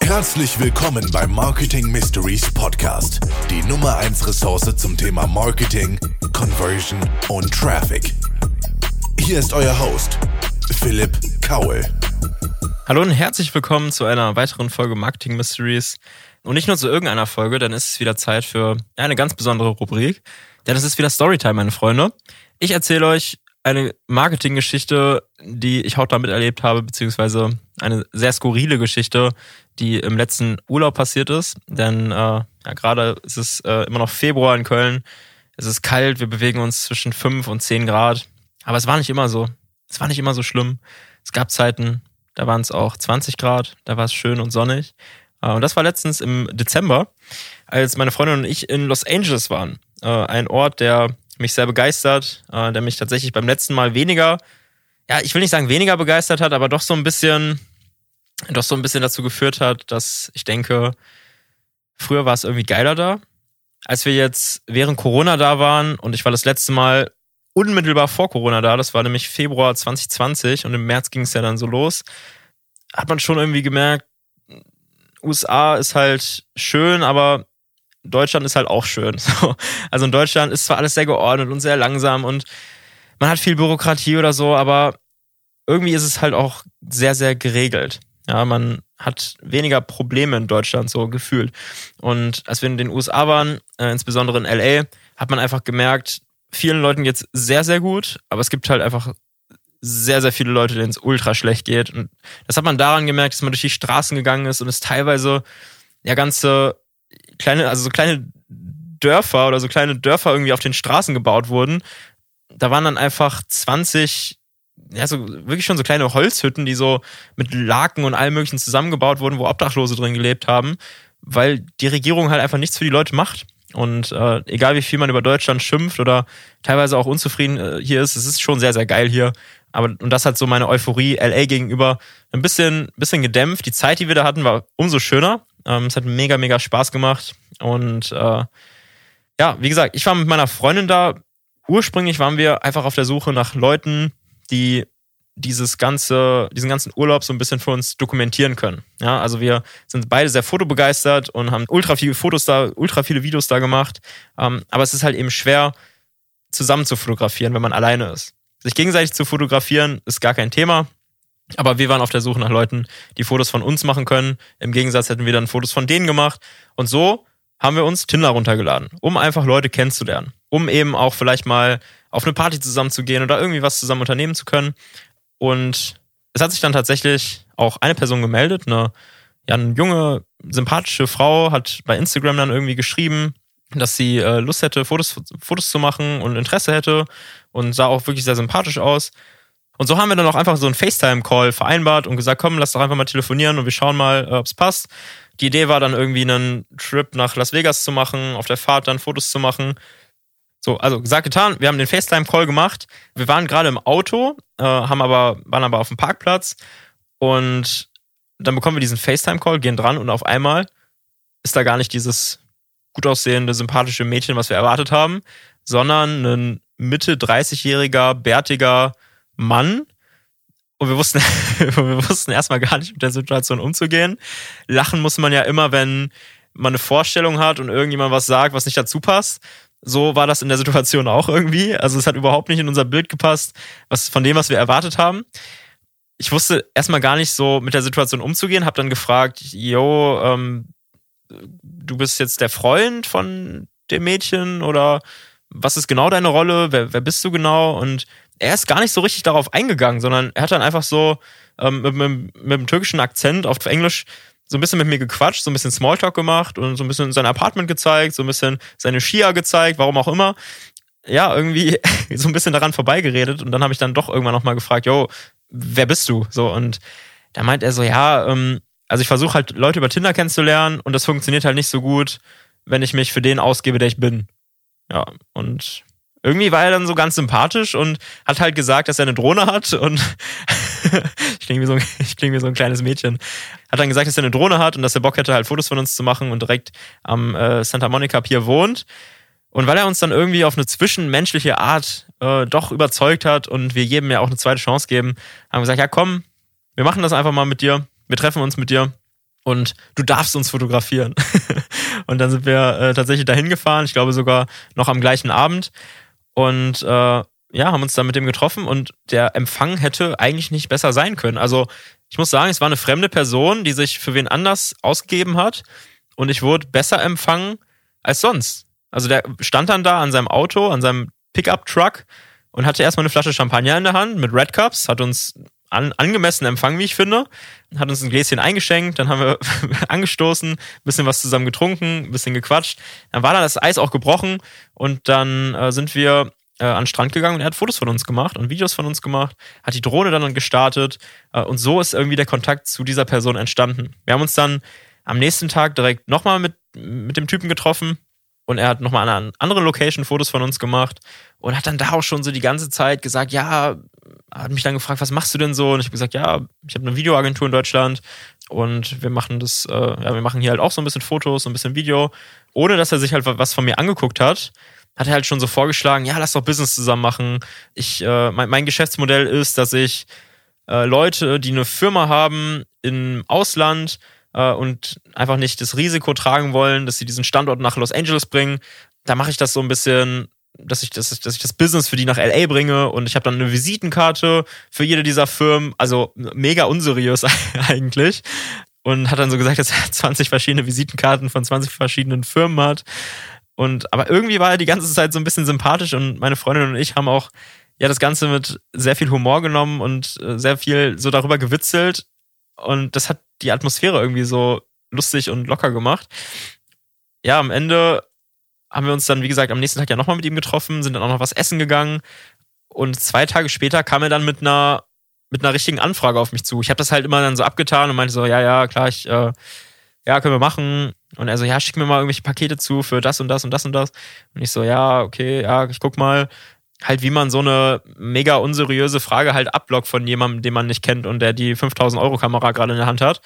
Herzlich willkommen beim Marketing Mysteries Podcast, die Nummer 1 Ressource zum Thema Marketing, Conversion und Traffic. Hier ist euer Host, Philipp Kaul. Hallo und herzlich willkommen zu einer weiteren Folge Marketing Mysteries. Und nicht nur zu irgendeiner Folge, dann ist es wieder Zeit für eine ganz besondere Rubrik. Denn es ist wieder Storytime, meine Freunde. Ich erzähle euch eine Marketinggeschichte, die ich hautnah miterlebt habe, beziehungsweise eine sehr skurrile Geschichte, die im letzten Urlaub passiert ist. Denn äh, ja, gerade ist es äh, immer noch Februar in Köln. Es ist kalt, wir bewegen uns zwischen 5 und 10 Grad. Aber es war nicht immer so. Es war nicht immer so schlimm. Es gab Zeiten, da waren es auch 20 Grad, da war es schön und sonnig. Äh, und das war letztens im Dezember, als meine Freundin und ich in Los Angeles waren. Äh, ein Ort, der mich sehr begeistert, äh, der mich tatsächlich beim letzten Mal weniger, ja, ich will nicht sagen weniger begeistert hat, aber doch so ein bisschen, doch so ein bisschen dazu geführt hat, dass ich denke, früher war es irgendwie geiler da. Als wir jetzt während Corona da waren und ich war das letzte Mal unmittelbar vor Corona da, das war nämlich Februar 2020 und im März ging es ja dann so los, hat man schon irgendwie gemerkt, USA ist halt schön, aber Deutschland ist halt auch schön. So. Also in Deutschland ist zwar alles sehr geordnet und sehr langsam und man hat viel Bürokratie oder so, aber irgendwie ist es halt auch sehr, sehr geregelt. Ja, man hat weniger Probleme in Deutschland so gefühlt. Und als wir in den USA waren, äh, insbesondere in LA, hat man einfach gemerkt, vielen Leuten geht's sehr, sehr gut, aber es gibt halt einfach sehr, sehr viele Leute, denen es ultra schlecht geht. Und das hat man daran gemerkt, dass man durch die Straßen gegangen ist und es teilweise ja ganze kleine, also so kleine Dörfer oder so kleine Dörfer irgendwie auf den Straßen gebaut wurden. Da waren dann einfach 20, ja, so wirklich schon so kleine Holzhütten, die so mit Laken und allem möglichen zusammengebaut wurden, wo Obdachlose drin gelebt haben, weil die Regierung halt einfach nichts für die Leute macht. Und äh, egal wie viel man über Deutschland schimpft oder teilweise auch unzufrieden äh, hier ist, es ist schon sehr, sehr geil hier. Aber und das hat so meine Euphorie LA gegenüber ein bisschen, bisschen gedämpft. Die Zeit, die wir da hatten, war umso schöner. Ähm, es hat mega, mega Spaß gemacht. Und äh, ja, wie gesagt, ich war mit meiner Freundin da. Ursprünglich waren wir einfach auf der Suche nach Leuten, die dieses ganze, diesen ganzen Urlaub so ein bisschen für uns dokumentieren können. Ja, also wir sind beide sehr fotobegeistert und haben ultra viele Fotos da, ultra viele Videos da gemacht. Ähm, aber es ist halt eben schwer, zusammen zu fotografieren, wenn man alleine ist. Sich gegenseitig zu fotografieren ist gar kein Thema. Aber wir waren auf der Suche nach Leuten, die Fotos von uns machen können. Im Gegensatz hätten wir dann Fotos von denen gemacht. Und so haben wir uns Tinder runtergeladen, um einfach Leute kennenzulernen. Um eben auch vielleicht mal auf eine Party zusammen zu gehen oder irgendwie was zusammen unternehmen zu können. Und es hat sich dann tatsächlich auch eine Person gemeldet, eine, ja, eine junge, sympathische Frau, hat bei Instagram dann irgendwie geschrieben, dass sie äh, Lust hätte, Fotos, Fotos zu machen und Interesse hätte und sah auch wirklich sehr sympathisch aus. Und so haben wir dann auch einfach so einen FaceTime-Call vereinbart und gesagt, komm, lass doch einfach mal telefonieren und wir schauen mal, äh, ob es passt. Die Idee war dann irgendwie einen Trip nach Las Vegas zu machen, auf der Fahrt dann Fotos zu machen. So, also gesagt, getan, wir haben den FaceTime-Call gemacht. Wir waren gerade im Auto, äh, haben aber, waren aber auf dem Parkplatz und dann bekommen wir diesen FaceTime-Call, gehen dran und auf einmal ist da gar nicht dieses gut aussehende, sympathische Mädchen, was wir erwartet haben, sondern ein Mitte 30-jähriger, bärtiger Mann. Und wir wussten, wir wussten erstmal gar nicht mit der Situation umzugehen. Lachen muss man ja immer, wenn man eine Vorstellung hat und irgendjemand was sagt, was nicht dazu passt. So war das in der Situation auch irgendwie. Also es hat überhaupt nicht in unser Bild gepasst, was von dem, was wir erwartet haben. Ich wusste erstmal gar nicht so mit der Situation umzugehen, habe dann gefragt, yo, ähm, du bist jetzt der Freund von dem Mädchen oder was ist genau deine Rolle? Wer, wer bist du genau? Und er ist gar nicht so richtig darauf eingegangen, sondern er hat dann einfach so ähm, mit, mit, mit einem türkischen Akzent auf Englisch so ein bisschen mit mir gequatscht, so ein bisschen Smalltalk gemacht und so ein bisschen sein Apartment gezeigt, so ein bisschen seine Skier gezeigt, warum auch immer. Ja, irgendwie so ein bisschen daran vorbeigeredet und dann habe ich dann doch irgendwann nochmal gefragt, yo, wer bist du? So und da meint er so, ja, ähm, also ich versuche halt Leute über Tinder kennenzulernen und das funktioniert halt nicht so gut, wenn ich mich für den ausgebe, der ich bin. Ja, und irgendwie war er dann so ganz sympathisch und hat halt gesagt, dass er eine Drohne hat und ich klinge wie, so ein, kling wie so ein kleines Mädchen. Hat dann gesagt, dass er eine Drohne hat und dass er Bock hätte, halt Fotos von uns zu machen und direkt am äh, Santa Monica Pier wohnt. Und weil er uns dann irgendwie auf eine zwischenmenschliche Art äh, doch überzeugt hat und wir jedem ja auch eine zweite Chance geben, haben wir gesagt, ja komm, wir machen das einfach mal mit dir. wir treffen uns mit dir und du darfst uns fotografieren. und dann sind wir äh, tatsächlich dahin gefahren, ich glaube sogar noch am gleichen Abend. Und äh, ja, haben uns dann mit dem getroffen und der Empfang hätte eigentlich nicht besser sein können. Also ich muss sagen, es war eine fremde Person, die sich für wen anders ausgegeben hat und ich wurde besser empfangen als sonst. Also der stand dann da an seinem Auto, an seinem Pickup-Truck und hatte erstmal eine Flasche Champagner in der Hand mit Red Cups, hat uns an, angemessen empfangen, wie ich finde. Hat uns ein Gläschen eingeschenkt, dann haben wir angestoßen, bisschen was zusammen getrunken, bisschen gequatscht. Dann war da das Eis auch gebrochen und dann äh, sind wir äh, an den Strand gegangen und er hat Fotos von uns gemacht und Videos von uns gemacht, hat die Drohne dann gestartet äh, und so ist irgendwie der Kontakt zu dieser Person entstanden. Wir haben uns dann am nächsten Tag direkt nochmal mit, mit dem Typen getroffen und er hat nochmal an anderen Location Fotos von uns gemacht und hat dann da auch schon so die ganze Zeit gesagt, ja, hat mich dann gefragt, was machst du denn so? Und ich habe gesagt, ja, ich habe eine Videoagentur in Deutschland und wir machen das, äh, ja, wir machen hier halt auch so ein bisschen Fotos, so ein bisschen Video, ohne dass er sich halt was von mir angeguckt hat. Hat er halt schon so vorgeschlagen, ja, lass doch Business zusammen machen. Ich, äh, mein, mein Geschäftsmodell ist, dass ich äh, Leute, die eine Firma haben im Ausland äh, und einfach nicht das Risiko tragen wollen, dass sie diesen Standort nach Los Angeles bringen, da mache ich das so ein bisschen dass ich das, dass ich das Business für die nach LA bringe und ich habe dann eine Visitenkarte für jede dieser Firmen, also mega unseriös eigentlich. Und hat dann so gesagt, dass er 20 verschiedene Visitenkarten von 20 verschiedenen Firmen hat. Und aber irgendwie war er die ganze Zeit so ein bisschen sympathisch und meine Freundin und ich haben auch ja das Ganze mit sehr viel Humor genommen und äh, sehr viel so darüber gewitzelt. Und das hat die Atmosphäre irgendwie so lustig und locker gemacht. Ja, am Ende haben wir uns dann, wie gesagt, am nächsten Tag ja nochmal mit ihm getroffen, sind dann auch noch was essen gegangen. Und zwei Tage später kam er dann mit einer, mit einer richtigen Anfrage auf mich zu. Ich habe das halt immer dann so abgetan und meinte so, ja, ja, klar, ich, äh, ja, können wir machen. Und er so, ja, schick mir mal irgendwelche Pakete zu für das und das und das und das. Und ich so, ja, okay, ja, ich guck mal. Halt, wie man so eine mega unseriöse Frage halt abblockt von jemandem, den man nicht kennt und der die 5000 Euro Kamera gerade in der Hand hat.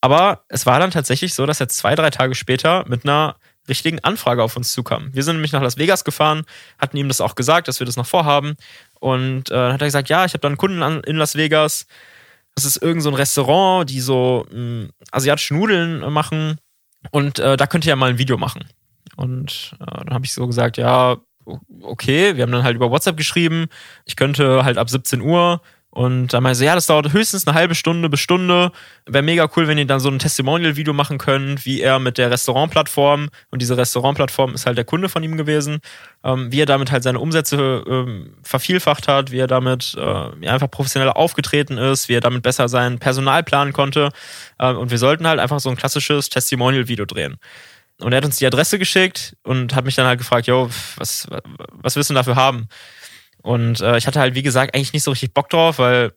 Aber es war dann tatsächlich so, dass er zwei, drei Tage später mit einer richtigen Anfrage auf uns zukam. Wir sind nämlich nach Las Vegas gefahren, hatten ihm das auch gesagt, dass wir das noch vorhaben. Und äh, hat er gesagt, ja, ich habe da einen Kunden an, in Las Vegas. Das ist irgend so ein Restaurant, die so mh, hm, asiatische Nudeln machen. Und äh, da könnt ihr ja mal ein Video machen. Und äh, dann habe ich so gesagt, ja, okay, wir haben dann halt über WhatsApp geschrieben. Ich könnte halt ab 17 Uhr und dann meinte sie, ja, das dauert höchstens eine halbe Stunde bis Stunde. Wäre mega cool, wenn ihr dann so ein Testimonial-Video machen könnt, wie er mit der Restaurantplattform, und diese Restaurantplattform ist halt der Kunde von ihm gewesen, ähm, wie er damit halt seine Umsätze ähm, vervielfacht hat, wie er damit äh, einfach professioneller aufgetreten ist, wie er damit besser sein Personal planen konnte. Ähm, und wir sollten halt einfach so ein klassisches Testimonial-Video drehen. Und er hat uns die Adresse geschickt und hat mich dann halt gefragt, yo, was, was willst du denn dafür haben? Und äh, ich hatte halt, wie gesagt, eigentlich nicht so richtig Bock drauf, weil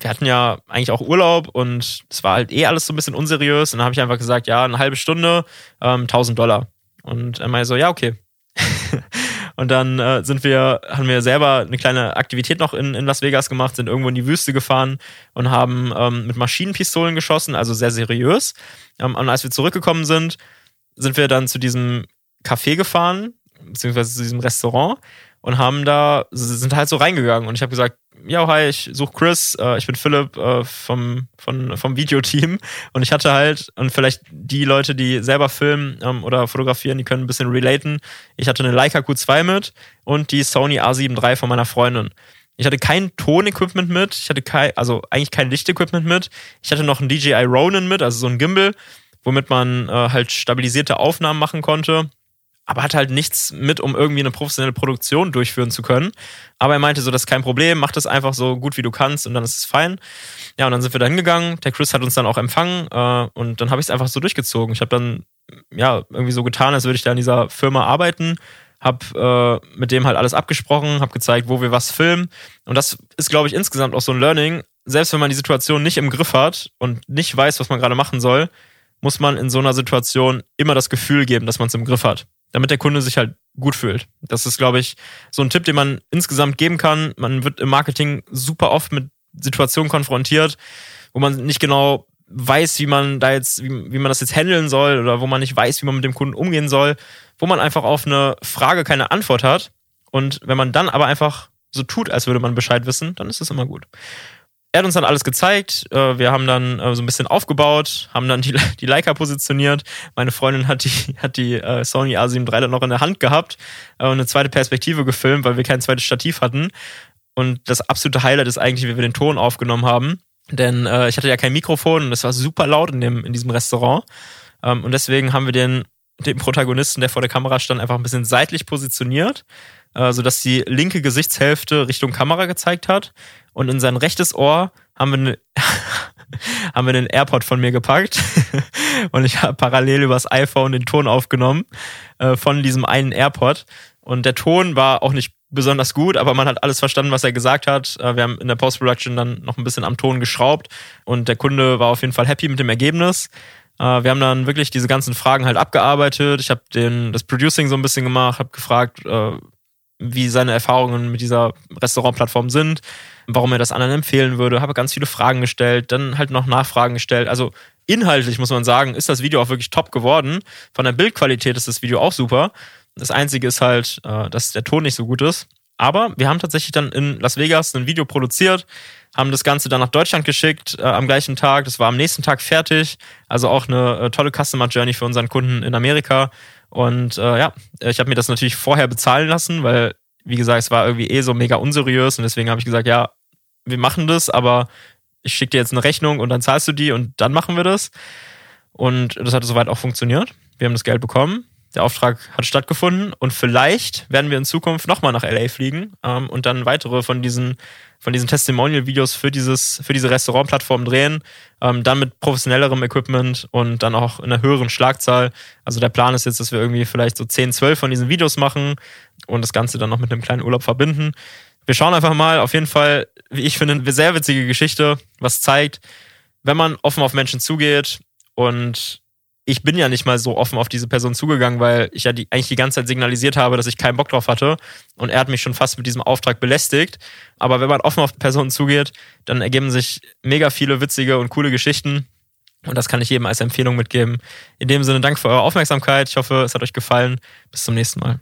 wir hatten ja eigentlich auch Urlaub und es war halt eh alles so ein bisschen unseriös. Und dann habe ich einfach gesagt, ja, eine halbe Stunde, ähm, 1000 Dollar. Und er meinte so, ja, okay. und dann äh, sind wir, haben wir selber eine kleine Aktivität noch in, in Las Vegas gemacht, sind irgendwo in die Wüste gefahren und haben ähm, mit Maschinenpistolen geschossen, also sehr seriös. Ähm, und als wir zurückgekommen sind, sind wir dann zu diesem Café gefahren, beziehungsweise zu diesem Restaurant und haben da, sind halt so reingegangen. Und ich habe gesagt, ja, hi, ich suche Chris, äh, ich bin Philipp äh, vom, von, vom Videoteam. Und ich hatte halt, und vielleicht die Leute, die selber filmen ähm, oder fotografieren, die können ein bisschen relaten, ich hatte eine Leica Q2 mit und die Sony A7 III von meiner Freundin. Ich hatte kein Tonequipment mit, ich hatte kein, also eigentlich kein Lichtequipment mit, ich hatte noch ein DJI Ronin mit, also so ein Gimbal, womit man äh, halt stabilisierte Aufnahmen machen konnte aber hat halt nichts mit, um irgendwie eine professionelle Produktion durchführen zu können. Aber er meinte so, das ist kein Problem, mach das einfach so gut wie du kannst und dann ist es fein. Ja, und dann sind wir da hingegangen. Der Chris hat uns dann auch empfangen äh, und dann habe ich es einfach so durchgezogen. Ich habe dann ja irgendwie so getan, als würde ich da in dieser Firma arbeiten. Hab äh, mit dem halt alles abgesprochen, hab gezeigt, wo wir was filmen. Und das ist, glaube ich, insgesamt auch so ein Learning. Selbst wenn man die Situation nicht im Griff hat und nicht weiß, was man gerade machen soll, muss man in so einer Situation immer das Gefühl geben, dass man es im Griff hat damit der Kunde sich halt gut fühlt. Das ist, glaube ich, so ein Tipp, den man insgesamt geben kann. Man wird im Marketing super oft mit Situationen konfrontiert, wo man nicht genau weiß, wie man da jetzt, wie, wie man das jetzt handeln soll oder wo man nicht weiß, wie man mit dem Kunden umgehen soll, wo man einfach auf eine Frage keine Antwort hat. Und wenn man dann aber einfach so tut, als würde man Bescheid wissen, dann ist es immer gut. Er hat uns dann alles gezeigt. Äh, wir haben dann äh, so ein bisschen aufgebaut, haben dann die, die Leica positioniert. Meine Freundin hat die, hat die äh, Sony A7 III dann noch in der Hand gehabt und eine zweite Perspektive gefilmt, weil wir kein zweites Stativ hatten. Und das absolute Highlight ist eigentlich, wie wir den Ton aufgenommen haben. Denn äh, ich hatte ja kein Mikrofon und es war super laut in, dem, in diesem Restaurant. Ähm, und deswegen haben wir den, den Protagonisten, der vor der Kamera stand, einfach ein bisschen seitlich positioniert, äh, sodass die linke Gesichtshälfte Richtung Kamera gezeigt hat und in sein rechtes Ohr haben wir, ne, haben wir den AirPod von mir gepackt und ich habe parallel übers iPhone den Ton aufgenommen äh, von diesem einen AirPod und der Ton war auch nicht besonders gut, aber man hat alles verstanden, was er gesagt hat. Äh, wir haben in der Post-Production dann noch ein bisschen am Ton geschraubt und der Kunde war auf jeden Fall happy mit dem Ergebnis. Äh, wir haben dann wirklich diese ganzen Fragen halt abgearbeitet. Ich habe das Producing so ein bisschen gemacht, habe gefragt, äh, wie seine Erfahrungen mit dieser Restaurantplattform sind, warum er das anderen empfehlen würde, habe ganz viele Fragen gestellt, dann halt noch Nachfragen gestellt. Also inhaltlich muss man sagen, ist das Video auch wirklich top geworden. Von der Bildqualität ist das Video auch super. Das Einzige ist halt, äh, dass der Ton nicht so gut ist. Aber wir haben tatsächlich dann in Las Vegas ein Video produziert, haben das Ganze dann nach Deutschland geschickt äh, am gleichen Tag. Das war am nächsten Tag fertig. Also auch eine äh, tolle Customer Journey für unseren Kunden in Amerika. Und äh, ja, ich habe mir das natürlich vorher bezahlen lassen, weil, wie gesagt, es war irgendwie eh so mega unseriös und deswegen habe ich gesagt, ja, wir machen das, aber ich schicke dir jetzt eine Rechnung und dann zahlst du die und dann machen wir das. Und das hat soweit auch funktioniert. Wir haben das Geld bekommen. Der Auftrag hat stattgefunden und vielleicht werden wir in Zukunft nochmal nach LA fliegen ähm, und dann weitere von diesen von diesen Testimonial-Videos für, dieses, für diese Restaurantplattform drehen, ähm, dann mit professionellerem Equipment und dann auch in einer höheren Schlagzahl. Also der Plan ist jetzt, dass wir irgendwie vielleicht so 10, 12 von diesen Videos machen und das Ganze dann noch mit einem kleinen Urlaub verbinden. Wir schauen einfach mal, auf jeden Fall, wie ich finde, eine sehr witzige Geschichte, was zeigt, wenn man offen auf Menschen zugeht und ich bin ja nicht mal so offen auf diese Person zugegangen, weil ich ja die, eigentlich die ganze Zeit signalisiert habe, dass ich keinen Bock drauf hatte. Und er hat mich schon fast mit diesem Auftrag belästigt. Aber wenn man offen auf Personen zugeht, dann ergeben sich mega viele witzige und coole Geschichten. Und das kann ich jedem als Empfehlung mitgeben. In dem Sinne, danke für eure Aufmerksamkeit. Ich hoffe, es hat euch gefallen. Bis zum nächsten Mal.